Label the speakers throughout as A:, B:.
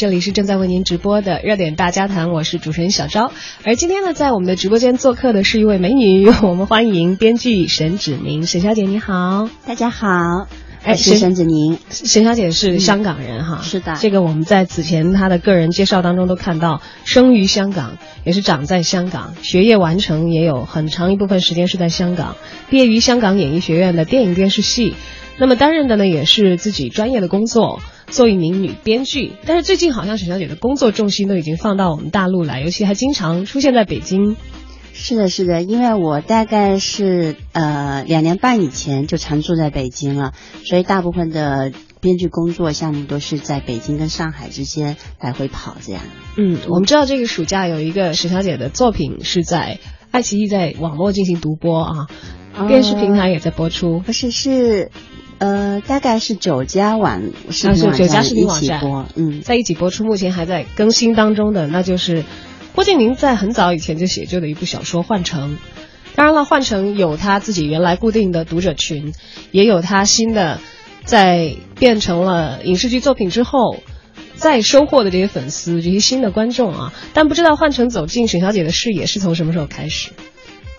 A: 这里是正在为您直播的热点大家谈，我是主持人小昭。而今天呢，在我们的直播间做客的是一位美女，我们欢迎编剧沈芷宁，沈小姐你好，
B: 大家好。哎，是沈子宁，
A: 沈小姐是香港人哈，
B: 是的。
A: 这个我们在此前她的个人介绍当中都看到，生于香港，也是长在香港，学业完成也有很长一部分时间是在香港，毕业于香港演艺学院的电影电视系，那么担任的呢也是自己专业的工作，做一名女编剧。但是最近好像沈小姐的工作重心都已经放到我们大陆来，尤其还经常出现在北京。
B: 是的，是的，因为我大概是呃两年半以前就常住在北京了，所以大部分的编剧工作项目都是在北京跟上海之间来回跑这样。
A: 嗯，我们知道这个暑假有一个沈小姐的作品是在爱奇艺在网络进行独播啊，电视平台也在播出。
B: 不是，是呃大概是九家网是
A: 九家视频网
B: 站播，嗯，
A: 在一起播出，目前还在更新当中的那就是。郭敬明在很早以前就写就的一部小说《幻城》，当然了，《幻城》有他自己原来固定的读者群，也有他新的在变成了影视剧作品之后再收获的这些粉丝、这些新的观众啊。但不知道《幻城》走进沈小姐的视野是从什么时候开始？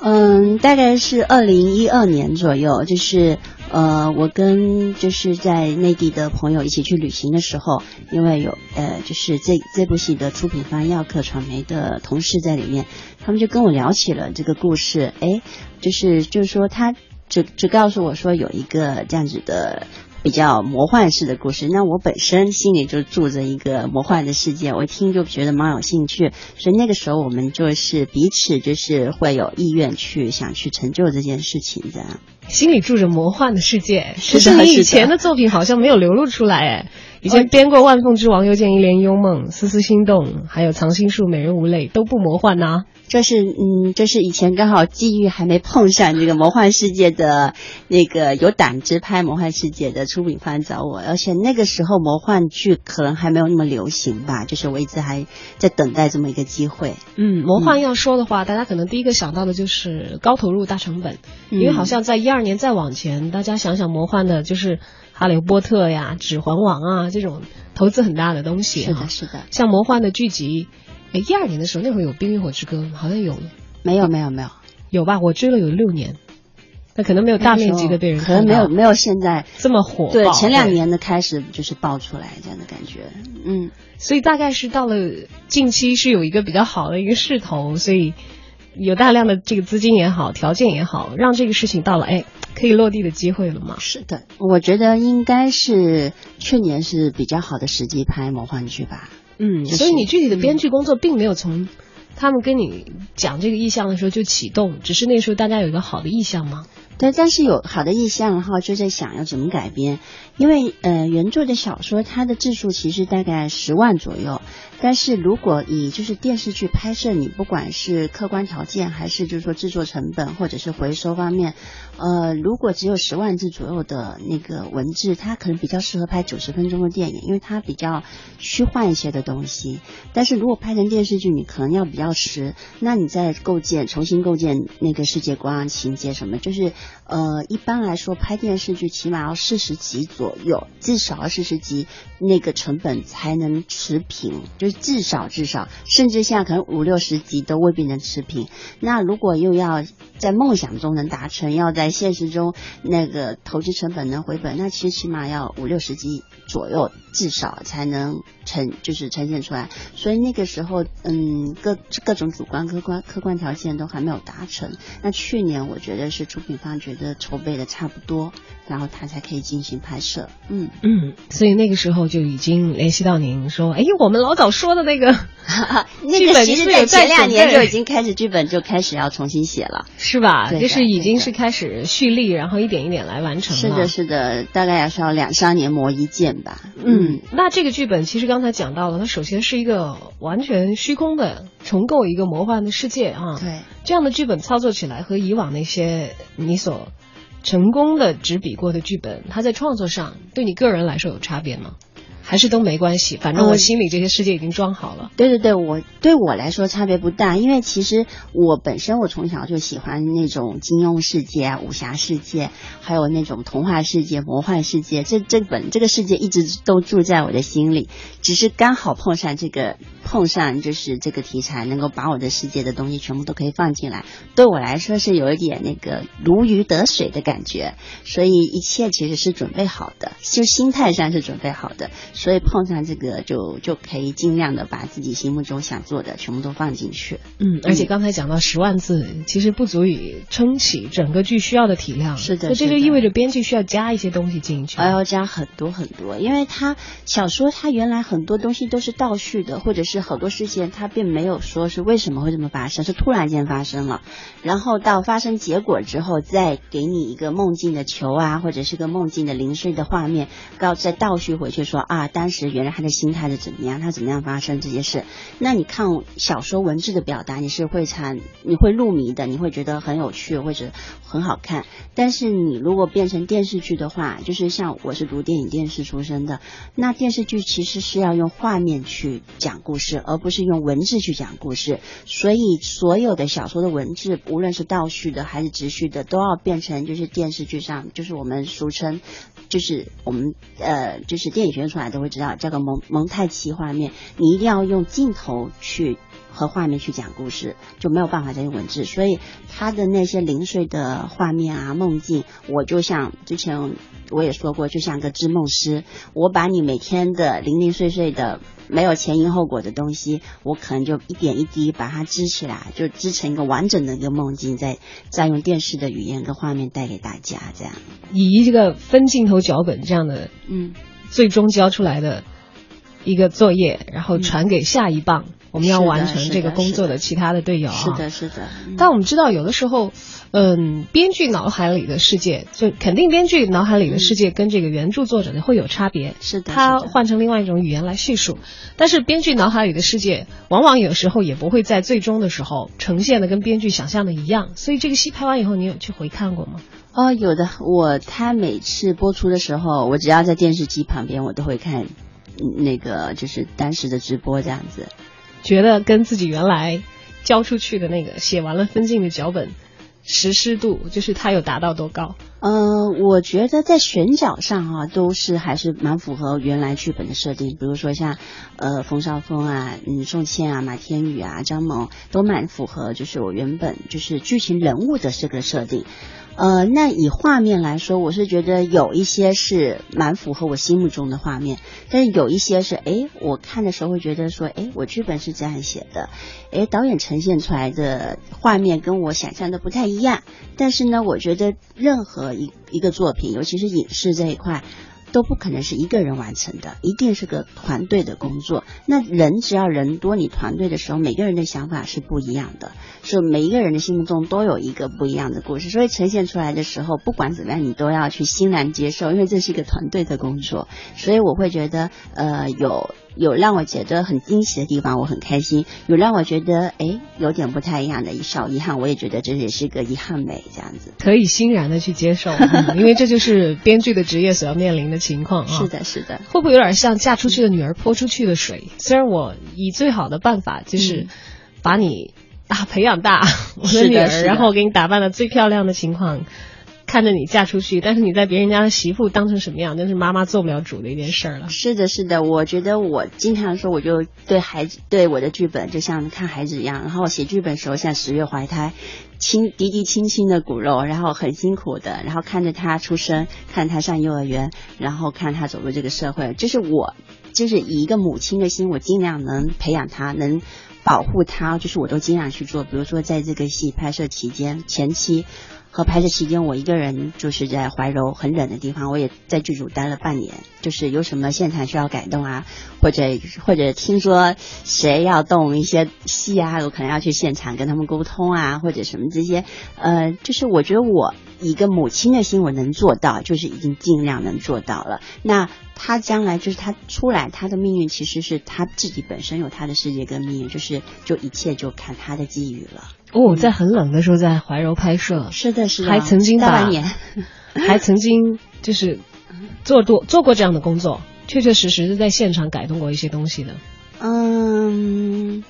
B: 嗯，大概是二零一二年左右，就是。呃，我跟就是在内地的朋友一起去旅行的时候，因为有呃，就是这这部戏的出品方耀客传媒的同事在里面，他们就跟我聊起了这个故事。哎，就是就是说，他只只告诉我说有一个这样子的。比较魔幻式的故事，那我本身心里就住着一个魔幻的世界，我一听就觉得蛮有兴趣，所以那个时候我们就是彼此就是会有意愿去想去成就这件事情的。
A: 心里住着魔幻的世界，
B: 是
A: 是你以前的作品好像没有流露出来哎。以前编过《万凤之王》，又见一帘幽梦，《丝丝心动》，还有《藏心术》，《美人无泪》，都不魔幻呐。
B: 这是嗯，这是以前刚好机遇还没碰上这个魔幻世界的那个有胆子拍魔幻世界的出品方找我，而且那个时候魔幻剧可能还没有那么流行吧，就是我一直还在等待这么一个机会。
A: 嗯，魔幻要说的话，大家可能第一个想到的就是高投入大成本，因为好像在一二年再往前，大家想想魔幻的就是哈利波特呀、指环王啊这种投资很大的东西。
B: 是的，是的，
A: 像魔幻的剧集。哎，一二年的时候，那会儿有《冰与火之歌》，好像有，
B: 没有，没有，没有，
A: 有吧？我追了有六年，那可能没有大面积的被人，
B: 可能没有，没有现在
A: 这么火。
B: 对，前两年的开始就是爆出来这样的感觉，嗯，
A: 所以大概是到了近期是有一个比较好的一个势头，所以有大量的这个资金也好，条件也好，让这个事情到了哎可以落地的机会了吗？
B: 是的，我觉得应该是去年是比较好的时机拍魔幻剧吧。
A: 嗯，所以你具体的编剧工作并没有从他们跟你讲这个意向的时候就启动，只是那时候大家有一个好的意向吗？
B: 对，但是有好的意向然后，就在想要怎么改编，因为呃原作的小说它的字数其实大概十万左右。但是如果以就是电视剧拍摄，你不管是客观条件，还是就是说制作成本，或者是回收方面，呃，如果只有十万字左右的那个文字，它可能比较适合拍九十分钟的电影，因为它比较虚幻一些的东西。但是如果拍成电视剧，你可能要比较实，那你在构建、重新构建那个世界观、情节什么，就是呃，一般来说拍电视剧起码要四十集左右，至少要四十集，那个成本才能持平，就。至少至少，甚至现在可能五六十集都未必能持平。那如果又要在梦想中能达成，要在现实中那个投资成本能回本，那其实起码要五六十集左右，至少才能呈就是呈现出来。所以那个时候，嗯，各各种主观客观客观条件都还没有达成。那去年我觉得是出品方觉得筹备的差不多，然后他才可以进行拍摄。嗯
A: 嗯，所以那个时候就已经联系到您说，哎，我们老早。说的那个，
B: 那个其实在前两年就已经开始剧本就开始要重新写了，
A: 是吧？就是已经是开始蓄力，然后一点一点来完成。
B: 是的，是的，大概要需要两三年磨一剑吧。
A: 嗯，那这个剧本其实刚才讲到了，它首先是一个完全虚空的重构一个魔幻的世界啊。
B: 对，
A: 这样的剧本操作起来和以往那些你所成功的执笔过的剧本，它在创作上对你个人来说有差别吗？还是都没关系，反正我心里这些世界已经装好了。
B: 对对对，我对我来说差别不大，因为其实我本身我从小就喜欢那种金庸世界啊、武侠世界，还有那种童话世界、魔幻世界，这这本这个世界一直都住在我的心里，只是刚好碰上这个碰上就是这个题材，能够把我的世界的东西全部都可以放进来，对我来说是有一点那个如鱼得水的感觉，所以一切其实是准备好的，就心态上是准备好的。所以碰上这个就就可以尽量的把自己心目中想做的全部都放进去。
A: 嗯，而且刚才讲到十万字，其实不足以撑起整个剧需要的体量。
B: 是的，
A: 这就意味着编剧需要加一些东西进去。
B: 还要加很多很多，因为他小说他原来很多东西都是倒叙的，或者是好多事件他并没有说是为什么会这么发生，是突然间发生了，然后到发生结果之后再给你一个梦境的球啊，或者是个梦境的零碎的画面，告再倒叙回去说啊。当时原来他的心态是怎么样？他怎么样发生这些事？那你看小说文字的表达，你是会产，你会入迷的，你会觉得很有趣或者很好看。但是你如果变成电视剧的话，就是像我是读电影电视出身的，那电视剧其实是要用画面去讲故事，而不是用文字去讲故事。所以所有的小说的文字，无论是倒叙的还是直叙的，都要变成就是电视剧上，就是我们俗称。就是我们呃，就是电影学出来都会知道，这个蒙蒙太奇画面，你一定要用镜头去和画面去讲故事，就没有办法再用文字。所以他的那些零碎的画面啊、梦境，我就像之前我也说过，就像个织梦师，我把你每天的零零碎碎的。没有前因后果的东西，我可能就一点一滴把它织起来，就织成一个完整的一个梦境，再再用电视的语言跟画面带给大家，这样
A: 以这个分镜头脚本这样的，
B: 嗯，
A: 最终交出来的一个作业，然后传给下一棒，我们要完成这个工作的其他的队友啊，
B: 是的，是的。
A: 但我们知道，有的时候。嗯，编剧脑海里的世界，就肯定编剧脑海里的世界跟这个原著作者的会有差别。
B: 是的，
A: 他换成另外一种语言来叙述，但是编剧脑海里的世界，往往有时候也不会在最终的时候呈现的跟编剧想象的一样。所以这个戏拍完以后，你有去回看过吗？
B: 哦，有的。我他每次播出的时候，我只要在电视机旁边，我都会看那个就是当时的直播这样子，
A: 觉得跟自己原来交出去的那个写完了分镜的脚本。实施度就是它有达到多高？
B: 呃，我觉得在选角上啊，都是还是蛮符合原来剧本的设定。比如说像呃冯绍峰啊、嗯宋茜啊、马天宇啊、张萌，都蛮符合就是我原本就是剧情人物的这个设定。呃，那以画面来说，我是觉得有一些是蛮符合我心目中的画面，但是有一些是，哎，我看的时候会觉得说，哎，我剧本是这样写的，哎，导演呈现出来的画面跟我想象的不太一样。但是呢，我觉得任何一一个作品，尤其是影视这一块。都不可能是一个人完成的，一定是个团队的工作。那人只要人多，你团队的时候，每个人的想法是不一样的，所以每一个人的心目中都有一个不一样的故事。所以呈现出来的时候，不管怎么样，你都要去欣然接受，因为这是一个团队的工作。所以我会觉得，呃，有。有让我觉得很惊喜的地方，我很开心；有让我觉得哎有点不太一样的一小遗憾，我也觉得这也是个遗憾美这样子。
A: 可以欣然的去接受，因为这就是编剧的职业所要面临的情况啊。
B: 是的，是的。
A: 会不会有点像嫁出去的女儿泼出去的水？虽然我以最好的办法就是把你啊培养大，我的女儿，然后我给你打扮的最漂亮的情况。看着你嫁出去，但是你在别人家的媳妇当成什么样，那是妈妈做不了主的一件事儿了。
B: 是的，是的，我觉得我经常说，我就对孩子，对我的剧本就像看孩子一样。然后写剧本的时候像十月怀胎，亲，嫡嫡亲亲的骨肉，然后很辛苦的，然后看着他出生，看他上幼儿园，然后看他走入这个社会，就是我，就是以一个母亲的心，我尽量能培养他，能保护他，就是我都尽量去做。比如说在这个戏拍摄期间前期。和拍摄期间，我一个人就是在怀柔很冷的地方，我也在剧组待了半年。就是有什么现场需要改动啊，或者或者听说谁要动一些戏啊，我可能要去现场跟他们沟通啊，或者什么这些。呃，就是我觉得我一个母亲的心我能做到，就是已经尽量能做到了。那他将来就是他出来，他的命运其实是他自己本身有他的世界跟命运，就是就一切就看他的机遇了。
A: 哦，在很冷的时候在怀柔拍摄，
B: 是的，是的，
A: 还曾经
B: 大半年，
A: 还曾经就是做多做过这样的工作，确确实实是在现场改动过一些东西的？
B: 嗯。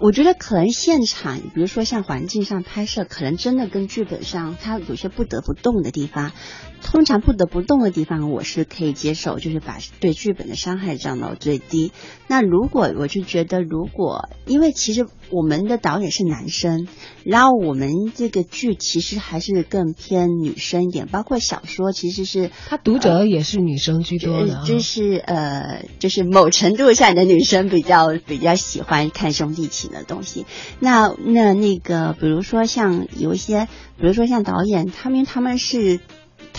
B: 我觉得可能现场，比如说像环境上拍摄，可能真的跟剧本上它有些不得不动的地方。通常不得不动的地方，我是可以接受，就是把对剧本的伤害降到最低。那如果我就觉得，如果因为其实我们的导演是男生，然后我们这个剧其实还是更偏女生一点，包括小说其实是
A: 他读者也是女生居多的，
B: 就是呃，就是某程度上的女生比较比较喜欢看兄弟情的东西。那那那个，比如说像有一些，比如说像导演，他们他们是。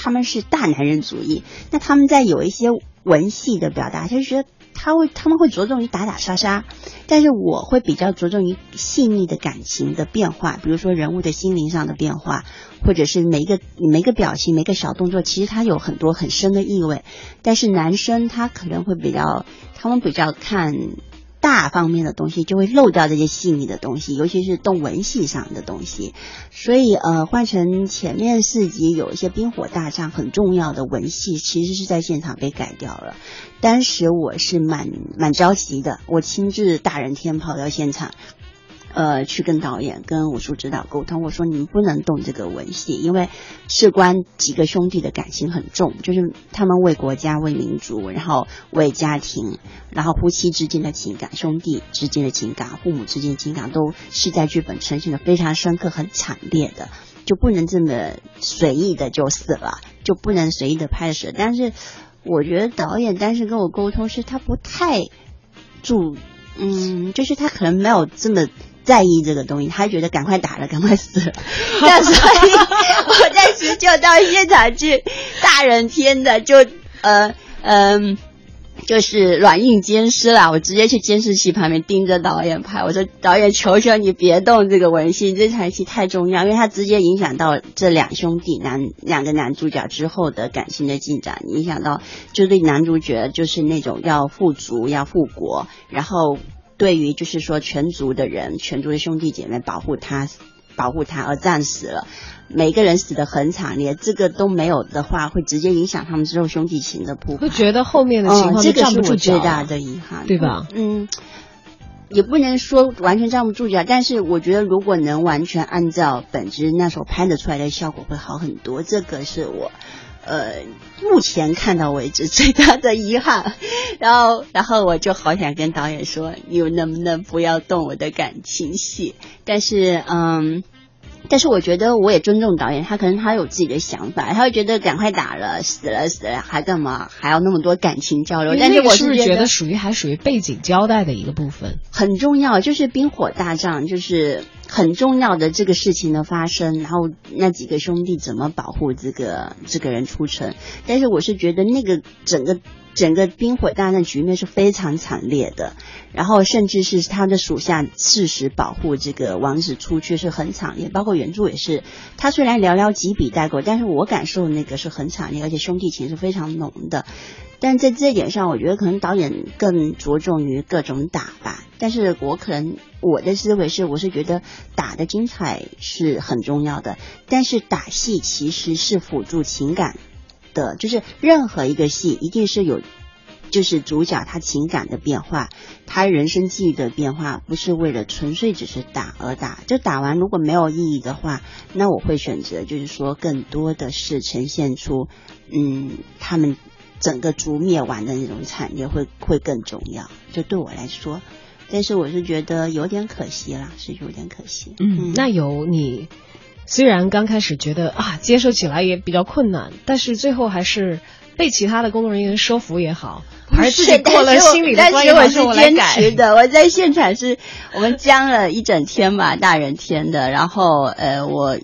B: 他们是大男人主义，那他们在有一些文戏的表达，就是觉得他会他们会着重于打打杀杀，但是我会比较着重于细腻的感情的变化，比如说人物的心灵上的变化，或者是每一个每一个表情、每个小动作，其实它有很多很深的意味。但是男生他可能会比较，他们比较看。大方面的东西就会漏掉这些细腻的东西，尤其是动文戏上的东西。所以，呃，换成前面四集有一些冰火大战很重要的文戏，其实是在现场被改掉了。当时我是蛮蛮着急的，我亲自大人天跑到现场。呃，去跟导演、跟武术指导沟通，我说你们不能动这个文戏，因为事关几个兄弟的感情很重，就是他们为国家、为民族，然后为家庭，然后夫妻之间的情感、兄弟之间的情感、父母之间的情感，都是在剧本呈现的非常深刻、很惨烈的，就不能这么随意的就死了，就不能随意的拍摄。但是我觉得导演当时跟我沟通是他不太注，嗯，就是他可能没有这么。在意这个东西，他觉得赶快打了，赶快死了。那所以我在时就到现场去，大人天的就呃嗯，就是软硬兼施了。我直接去监视器旁边盯着导演拍，我说导演，求求你别动这个文戏，这场戏太重要，因为它直接影响到这两兄弟男两个男主角之后的感情的进展，影响到就对男主角就是那种要富足要复国，然后。对于就是说全族的人，全族的兄弟姐妹保护他，保护他而战死了，每个人死的很惨烈，这个都没有的话，会直接影响他们之后兄弟情的铺
A: 排。会觉得后面的情况
B: 这个
A: 是
B: 我最大的遗憾，
A: 对吧？
B: 嗯，也不能说完全站不住脚，但是我觉得如果能完全按照本质那时候拍的出来的效果会好很多，这个是我。呃，目前看到为止最大的遗憾，然后，然后我就好想跟导演说，你能不能不要动我的感情戏？但是，嗯。但是我觉得我也尊重导演，他可能他有自己的想法，他会觉得赶快打了，死了死了还干嘛，还要那么多感情交流？但是我
A: 是
B: 觉
A: 得属于还属于背景交代的一个部分，
B: 很重要，就是冰火大战，就是很重要的这个事情的发生，然后那几个兄弟怎么保护这个这个人出城？但是我是觉得那个整个。整个冰火大战局面是非常惨烈的，然后甚至是他的属下誓死保护这个王子出去是很惨烈，包括原著也是。他虽然寥寥几笔带过，但是我感受那个是很惨烈，而且兄弟情是非常浓的。但在这点上，我觉得可能导演更着重于各种打吧。但是我可能我的思维是，我是觉得打的精彩是很重要的，但是打戏其实是辅助情感。的就是任何一个戏一定是有，就是主角他情感的变化，他人生际遇的变化，不是为了纯粹只是打而打。就打完如果没有意义的话，那我会选择就是说更多的是呈现出，嗯，他们整个族灭完的那种产业会会更重要。就对我来说，但是我是觉得有点可惜啦，是有点可惜。
A: 嗯，那有你。虽然刚开始觉得啊，接受起来也比较困难，但是最后还是被其他的工作人员说服也好，还是过了心里的关
B: 我是坚持的。我在现场是我们僵了一整天嘛，大人天的。然后呃，我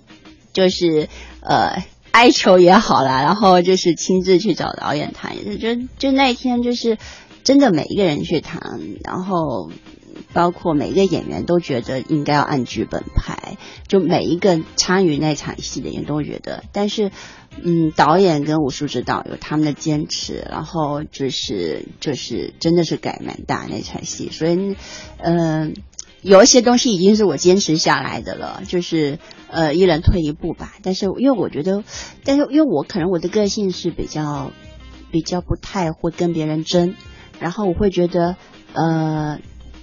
B: 就是呃哀求也好了，然后就是亲自去找导演谈，就就那天就是真的每一个人去谈，然后。包括每一个演员都觉得应该要按剧本拍，就每一个参与那场戏的人都觉得。但是，嗯，导演跟武术指导有他们的坚持，然后就是就是真的是改蛮大那场戏。所以，嗯，有一些东西已经是我坚持下来的了，就是呃，一人退一步吧。但是因为我觉得，但是因为我可能我的个性是比较。比较不太会跟别人争，然后我会觉得呃。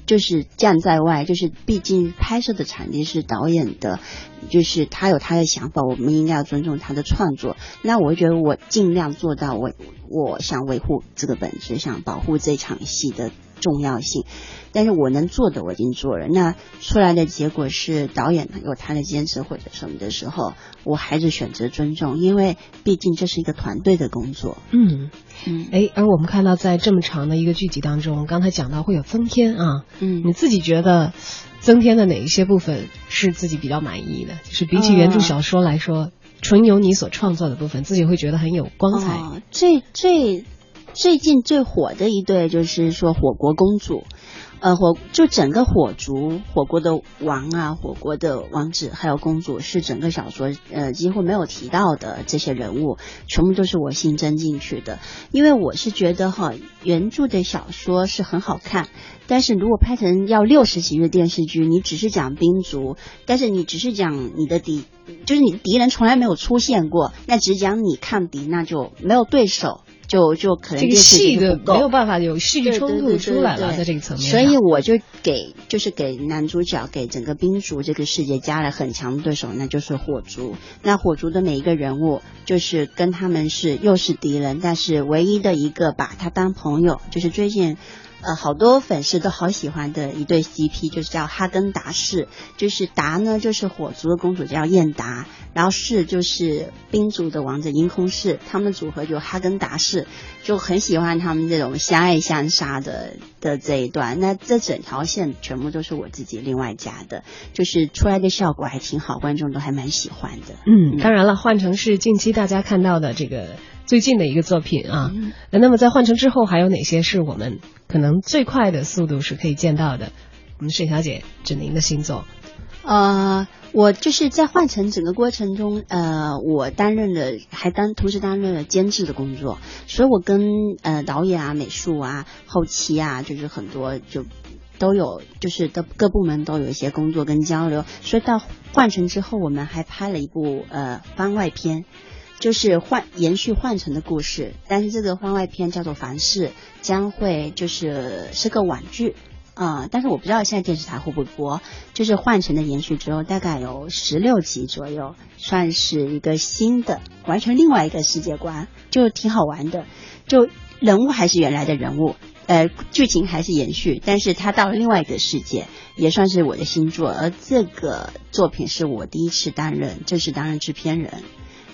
B: 就是站在外，就是毕竟拍摄的场地是导演的，就是他有他的想法，我们应该要尊重他的创作。那我觉得我尽量做到，我我想维护这个本质，想保护这场戏的。重要性，但是我能做的我已经做了。那出来的结果是导演有他的坚持或者什么的时候，我还是选择尊重，因为毕竟这是一个团队的工作。
A: 嗯嗯，哎，而我们看到在这么长的一个剧集当中，刚才讲到会有增添啊，
B: 嗯，
A: 你自己觉得增添的哪一些部分是自己比较满意的？就是比起原著小说来说，纯由你所创作的部分，自己会觉得很有光彩。
B: 最最。最近最火的一对就是说火锅公主，呃火就整个火族火锅的王啊，火锅的王子还有公主是整个小说呃几乎没有提到的这些人物，全部都是我新增进去的。因为我是觉得哈原著的小说是很好看，但是如果拍成要六十集的电视剧，你只是讲兵族，但是你只是讲你的敌，就是你的敌人从来没有出现过，那只讲你抗敌，那就没有对手。就就可能
A: 这个戏的没有办法有戏剧冲突出来了，在这个层面，
B: 所以我就给就是给男主角给整个冰族这个世界加了很强的对手，那就是火族。那火族的每一个人物，就是跟他们是又是敌人，但是唯一的一个把他当朋友，就是最近。呃，好多粉丝都好喜欢的一对 CP，就是叫哈根达士，就是达呢就是火族的公主叫燕达，然后士就是冰族的王者樱空士，他们组合就哈根达士，就很喜欢他们这种相爱相杀的的这一段。那这整条线全部都是我自己另外加的，就是出来的效果还挺好，观众都还蛮喜欢的。
A: 嗯，当然了，换成是近期大家看到的这个。最近的一个作品啊，那么在换乘之后还有哪些是我们可能最快的速度是可以见到的？我们沈小姐指您的新作，
B: 呃，我就是在换乘整个过程中，呃，我担任了还担同时担任了监制的工作，所以我跟呃导演啊、美术啊、后期啊，就是很多就都有，就是的各部门都有一些工作跟交流，所以到换成之后，我们还拍了一部呃番外篇。就是换延续换成的故事，但是这个番外篇叫做《凡事》，将会就是是个网剧啊，但是我不知道现在电视台会不会播。就是换成的延续之后，大概有十六集左右，算是一个新的，完全另外一个世界观，就挺好玩的。就人物还是原来的人物，呃，剧情还是延续，但是他到了另外一个世界，也算是我的新作。而这个作品是我第一次担任，正式担任制片人。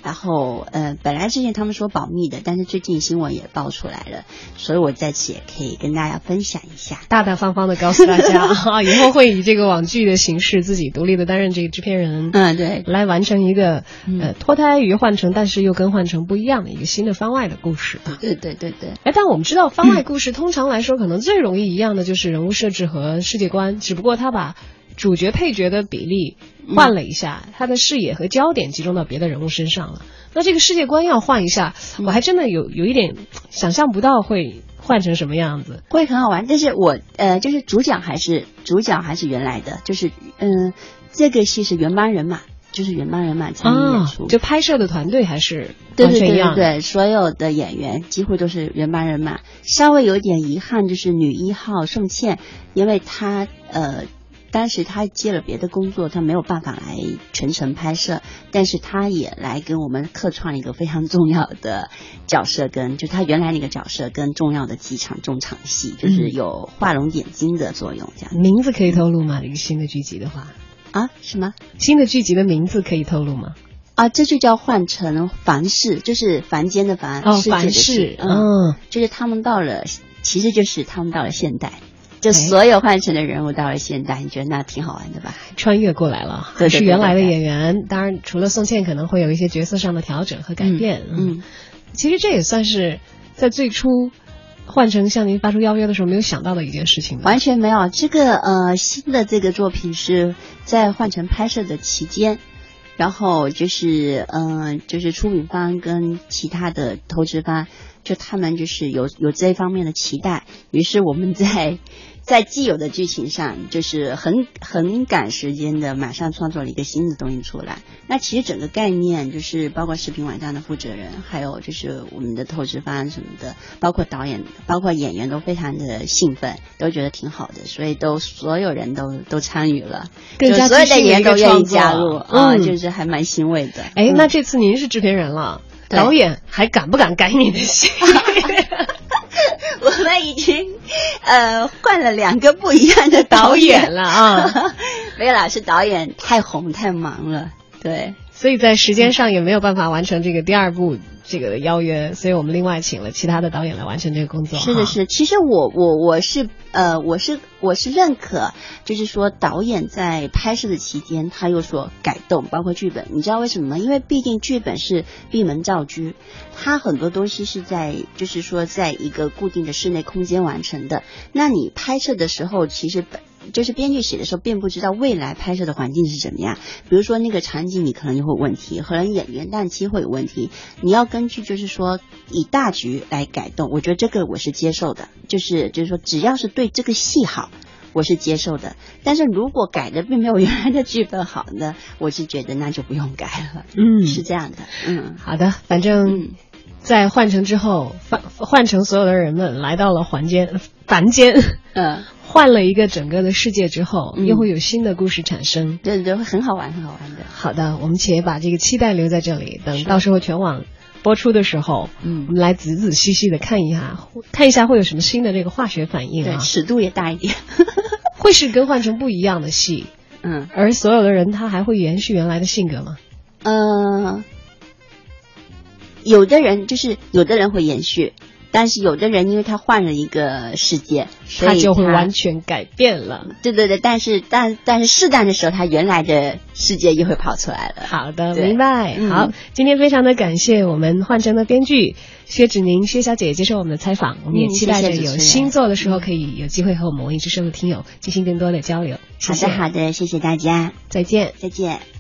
B: 然后，呃，本来之前他们说保密的，但是最近新闻也爆出来了，所以我在此也可以跟大家分享一下，
A: 大大方方的告诉大家。啊，以后会以这个网剧的形式自己独立的担任这个制片人，
B: 嗯，对，
A: 来完成一个呃脱胎于换成，但是又跟换成不一样的一个新的番外的故事
B: 啊，对对对对，
A: 哎，但我们知道番外故事通常来说可能最容易一样的就是人物设置和世界观，只不过他把。主角配角的比例换了一下，他的视野和焦点集中到别的人物身上了。那这个世界观要换一下，我还真的有有一点想象不到会换成什么样子。
B: 会很好玩，但是我呃，就是主角还是主角还是原来的，就是嗯，这个戏是原班人马，就是原班人马参与演出，
A: 就拍摄的团队还是
B: 完全一样。对，所有的演员几乎都是原班人马，稍微有点遗憾就是女一号宋茜，因为她呃。当时他接了别的工作，他没有办法来全程拍摄，但是他也来跟我们客串一个非常重要的角色，跟就他原来那个角色跟重要的几场重场戏，就是有画龙点睛的作用。这样
A: 名字可以透露吗？一个新的剧集的话
B: 啊，什么
A: 新的剧集的名字可以透露吗？
B: 啊，这就叫换成凡世，就是凡间的凡
A: 哦，凡世，嗯，
B: 就是他们到了，其实就是他们到了现代。就所有换成的人物到了现代，你觉得那挺好玩的吧？
A: 穿越过来了，对是原来的演员。当然，除了宋茜，可能会有一些角色上的调整和改变。嗯，其实这也算是在最初换成向您发出邀约的时候没有想到的一件事情。
B: 完全没有，这个呃新的这个作品是在换成拍摄的期间，然后就是嗯就是出品方跟其他的投资方。就他们就是有有这方面的期待，于是我们在在既有的剧情上，就是很很赶时间的，马上创作了一个新的东西出来。那其实整个概念就是包括视频网站的负责人，还有就是我们的投资方什么的，包括导演，包括演员都非常的兴奋，都觉得挺好的，所以都所有人都都参与了，
A: 更加
B: 所有的演员都愿意加
A: 入
B: 啊，就是还蛮欣慰的。
A: 哎，那这次您是制片人了，导演还敢不敢改你的戏？
B: 我们已经呃换了两个不一样的导演。
A: 了啊，
B: 没有老师导演太红太忙了，对，
A: 所以在时间上也没有办法完成这个第二部这个邀约，所以我们另外请了其他的导演来完成这个工作。
B: 是的，是的，其实我我我是呃我是我是认可，就是说导演在拍摄的期间他有所改动，包括剧本，你知道为什么吗？因为毕竟剧本是闭门造车。它很多东西是在，就是说，在一个固定的室内空间完成的。那你拍摄的时候，其实本就是编剧写的时候，并不知道未来拍摄的环境是怎么样。比如说那个场景，你可能就会有问题，可能演员档期会有问题。你要根据就是说以大局来改动，我觉得这个我是接受的。就是就是说，只要是对这个戏好。我是接受的，但是如果改的并没有原来的剧本好呢，我是觉得那就不用改了。嗯，是这样的。嗯，
A: 好的，反正，在换成之后，换换成所有的人们来到了凡间，凡间，嗯，换了一个整个的世界之后，又会有新的故事产生。
B: 对对对，会很好玩，很好玩的。
A: 好的，我们且把这个期待留在这里，等到时候全网。播出的时候，嗯，我们来仔仔细细的看一下，看一下会有什么新的这个化学反应啊，
B: 尺度也大一点，
A: 会是更换成不一样的戏，嗯，而所有的人他还会延续原来的性格吗？
B: 嗯，有的人就是有的人会延续。但是有的人，因为他换了一个世界，
A: 他就会完全改变了。
B: 对对对，但是但但是适当的时候，他原来的世界又会跑出来了。
A: 好的，明白。好，今天非常的感谢我们换成的编剧薛芷宁薛小姐接受我们的采访，我们也期待着有新作的时候可以有机会和我们文艺之声的听友进行更多的交流。
B: 好的，好的，谢谢大家，
A: 再见，
B: 再见。